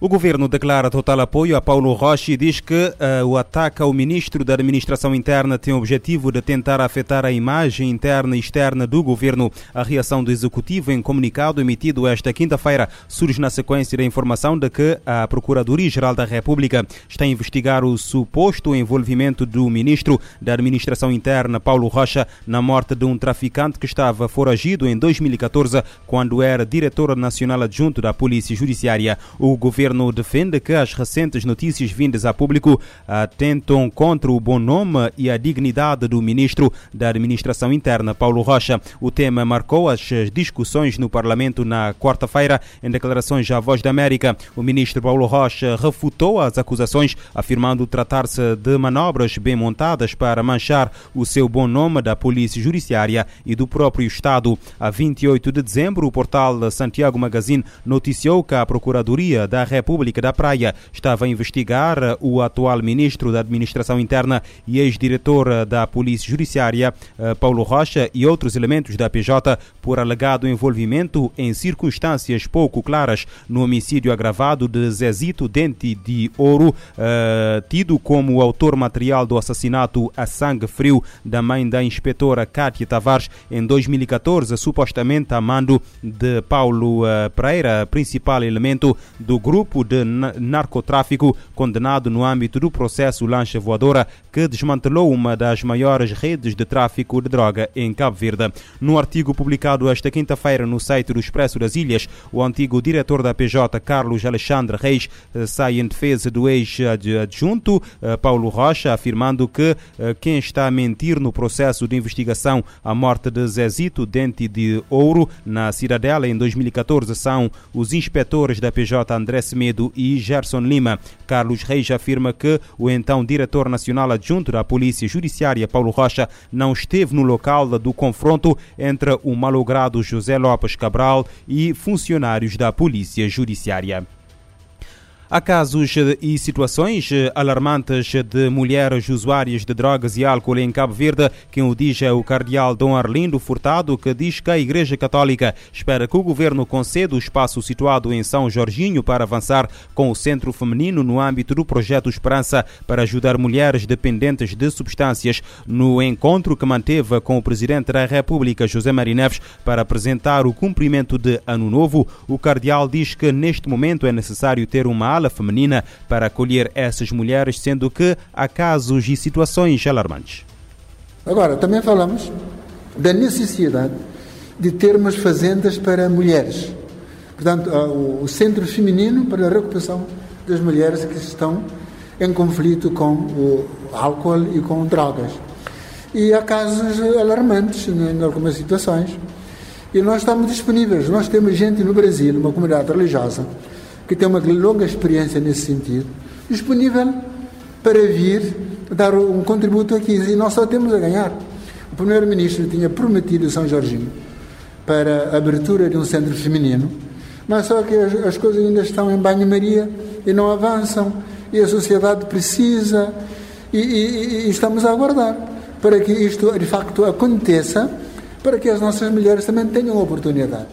O governo declara total apoio a Paulo Rocha e diz que uh, o ataque ao ministro da Administração Interna tem o objetivo de tentar afetar a imagem interna e externa do governo. A reação do executivo em comunicado emitido esta quinta-feira surge na sequência da informação de que a Procuradoria-Geral da República está a investigar o suposto envolvimento do ministro da Administração Interna, Paulo Rocha, na morte de um traficante que estava foragido em 2014, quando era diretor nacional adjunto da Polícia Judiciária. O governo governo defende que as recentes notícias vindas a público atentam contra o bom nome e a dignidade do ministro da Administração Interna, Paulo Rocha. O tema marcou as discussões no Parlamento na quarta-feira. Em declarações à Voz da América, o ministro Paulo Rocha refutou as acusações, afirmando tratar-se de manobras bem montadas para manchar o seu bom nome da Polícia Judiciária e do próprio Estado. A 28 de dezembro, o portal Santiago Magazine noticiou que a Procuradoria da República da Praia. Estava a investigar o atual ministro da Administração Interna e ex-diretor da Polícia Judiciária, eh, Paulo Rocha, e outros elementos da PJ por alegado envolvimento em circunstâncias pouco claras no homicídio agravado de Zezito Dente de Ouro, tido como autor material do assassinato a sangue frio da mãe da inspetora Cátia Tavares em 2014, supostamente a mando de Paulo Pereira, principal elemento do grupo grupo de narcotráfico condenado no âmbito do processo Lancha Voadora, que desmantelou uma das maiores redes de tráfico de droga em Cabo Verde. No artigo publicado esta quinta-feira no site do Expresso das Ilhas, o antigo diretor da PJ, Carlos Alexandre Reis, eh, sai em defesa do ex-adjunto eh, Paulo Rocha, afirmando que eh, quem está a mentir no processo de investigação à morte de Zezito Dente de Ouro, na Cidadela, em 2014, são os inspetores da PJ André Semedo e Gerson Lima. Carlos Reis afirma que o então diretor nacional adjunto da Polícia Judiciária, Paulo Rocha, não esteve no local do confronto entre o malogrado José Lopes Cabral e funcionários da Polícia Judiciária. Há casos e situações alarmantes de mulheres usuárias de drogas e álcool em Cabo Verde. Quem o diz é o cardeal Dom Arlindo Furtado, que diz que a Igreja Católica espera que o governo conceda o espaço situado em São Jorginho para avançar com o centro feminino no âmbito do projeto Esperança para ajudar mulheres dependentes de substâncias. No encontro que manteve com o presidente da República, José Marineves, para apresentar o cumprimento de Ano Novo, o cardeal diz que neste momento é necessário ter uma feminina para acolher essas mulheres, sendo que há casos e situações alarmantes. Agora, também falamos da necessidade de termos fazendas para mulheres. Portanto, o centro feminino para a recuperação das mulheres que estão em conflito com o álcool e com drogas. E há casos alarmantes em algumas situações. E nós estamos disponíveis. Nós temos gente no Brasil, uma comunidade religiosa, que tem uma longa experiência nesse sentido, disponível para vir dar um contributo aqui. E nós só temos a ganhar. O Primeiro-Ministro tinha prometido São Jorginho para a abertura de um centro feminino, mas só que as, as coisas ainda estão em banho-maria e não avançam, e a sociedade precisa, e, e, e estamos a aguardar para que isto de facto aconteça, para que as nossas mulheres também tenham oportunidade.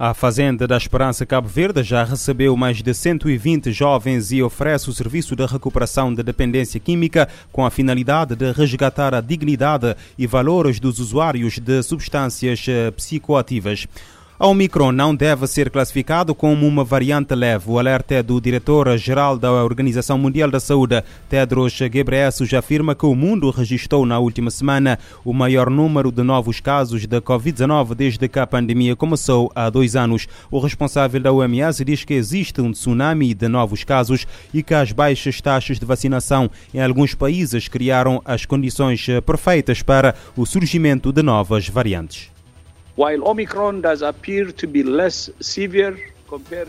A Fazenda da Esperança Cabo Verde já recebeu mais de 120 jovens e oferece o serviço de recuperação da dependência química com a finalidade de resgatar a dignidade e valores dos usuários de substâncias eh, psicoativas. A Omicron não deve ser classificado como uma variante leve. O alerta é do diretor-geral da Organização Mundial da Saúde, Tedros Ghebreyesus, afirma que o mundo registrou na última semana o maior número de novos casos de Covid-19 desde que a pandemia começou há dois anos. O responsável da OMS diz que existe um tsunami de novos casos e que as baixas taxas de vacinação em alguns países criaram as condições perfeitas para o surgimento de novas variantes. While Omicron does appear to be less severe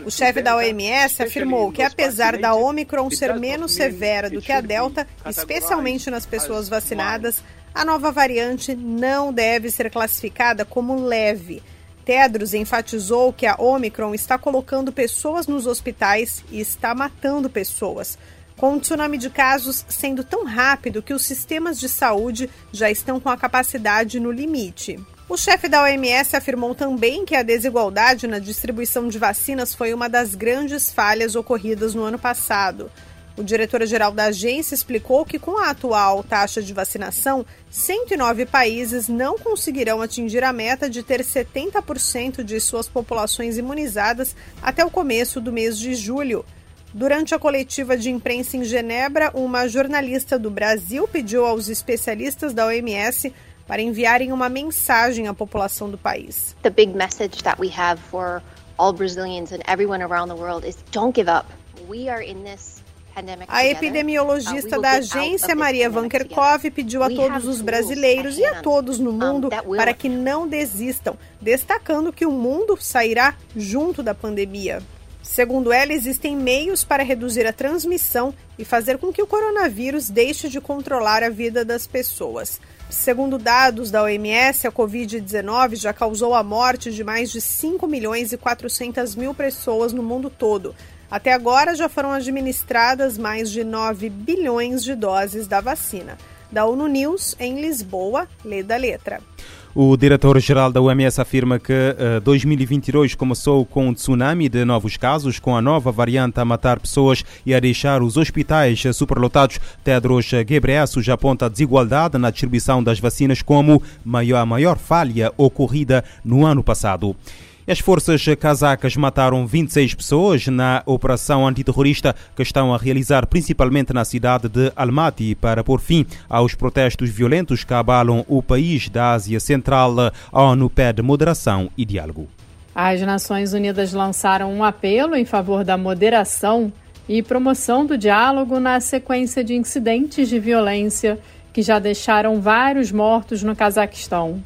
o chefe da OMS afirmou que, apesar da Omicron ser menos severa do que a Delta, especialmente nas pessoas vacinadas, a nova variante não deve ser classificada como leve. Tedros enfatizou que a Omicron está colocando pessoas nos hospitais e está matando pessoas, com o tsunami de casos sendo tão rápido que os sistemas de saúde já estão com a capacidade no limite. O chefe da OMS afirmou também que a desigualdade na distribuição de vacinas foi uma das grandes falhas ocorridas no ano passado. O diretor-geral da agência explicou que, com a atual taxa de vacinação, 109 países não conseguirão atingir a meta de ter 70% de suas populações imunizadas até o começo do mês de julho. Durante a coletiva de imprensa em Genebra, uma jornalista do Brasil pediu aos especialistas da OMS para enviarem uma mensagem à população do país. The big message that we have for all Brazilians and everyone around the world is don't give up. We are in this a epidemiologista da agência, Maria Van Kerkhove, pediu a todos os brasileiros e a todos no mundo para que não desistam, destacando que o mundo sairá junto da pandemia. Segundo ela, existem meios para reduzir a transmissão e fazer com que o coronavírus deixe de controlar a vida das pessoas. Segundo dados da OMS, a Covid-19 já causou a morte de mais de 5 milhões e 400 mil pessoas no mundo todo. Até agora já foram administradas mais de 9 bilhões de doses da vacina. Da ONU News, em Lisboa, lê da letra. O diretor-geral da OMS afirma que uh, 2022 começou com um tsunami de novos casos, com a nova variante a matar pessoas e a deixar os hospitais superlotados. Tedros Ghebreyesus aponta a desigualdade na distribuição das vacinas como a maior falha ocorrida no ano passado. As forças casacas mataram 26 pessoas na operação antiterrorista que estão a realizar principalmente na cidade de Almaty para pôr fim aos protestos violentos que abalam o país da Ásia Central. A ONU pede moderação e diálogo. As Nações Unidas lançaram um apelo em favor da moderação e promoção do diálogo na sequência de incidentes de violência que já deixaram vários mortos no Cazaquistão.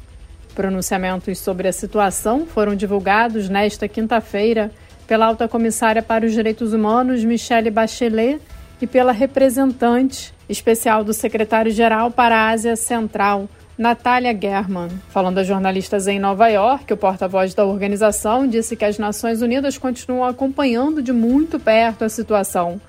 Pronunciamentos sobre a situação foram divulgados nesta quinta-feira pela alta comissária para os direitos humanos, Michelle Bachelet, e pela representante especial do secretário-geral para a Ásia Central, Natália German. Falando a jornalistas em Nova York, o porta-voz da organização disse que as Nações Unidas continuam acompanhando de muito perto a situação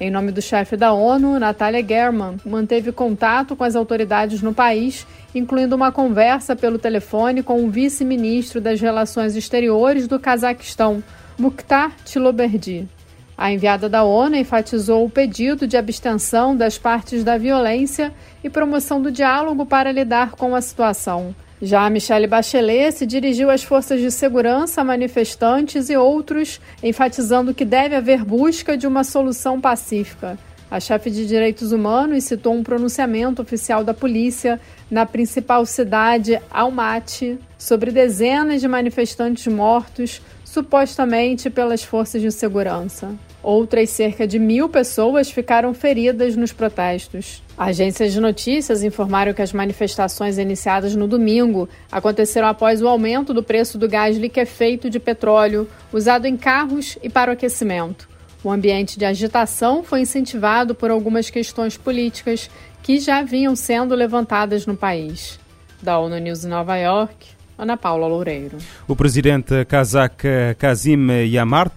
em nome do chefe da ONU, Natalia German, manteve contato com as autoridades no país, incluindo uma conversa pelo telefone com o vice-ministro das Relações Exteriores do Cazaquistão, Mukhtar Tiloberdi. A enviada da ONU enfatizou o pedido de abstenção das partes da violência e promoção do diálogo para lidar com a situação. Já Michelle Bachelet se dirigiu às forças de segurança, manifestantes e outros, enfatizando que deve haver busca de uma solução pacífica. A chefe de direitos humanos citou um pronunciamento oficial da polícia na principal cidade, Almaty, sobre dezenas de manifestantes mortos, supostamente pelas forças de segurança. Outras cerca de mil pessoas ficaram feridas nos protestos. Agências de notícias informaram que as manifestações iniciadas no domingo aconteceram após o aumento do preço do gás liquefeito de petróleo usado em carros e para o aquecimento. O ambiente de agitação foi incentivado por algumas questões políticas que já vinham sendo levantadas no país. Da ONU News Nova York, Ana Paula Loureiro. O presidente kazakh Kazim Yamart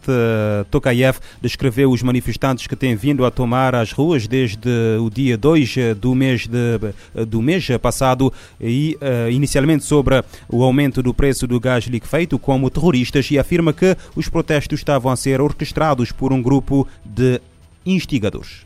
Tokayev descreveu os manifestantes que têm vindo a tomar as ruas desde o dia 2 do mês, de, do mês passado e uh, inicialmente sobre o aumento do preço do gás liquefeito como terroristas e afirma que os protestos estavam a ser orquestrados por um grupo de instigadores.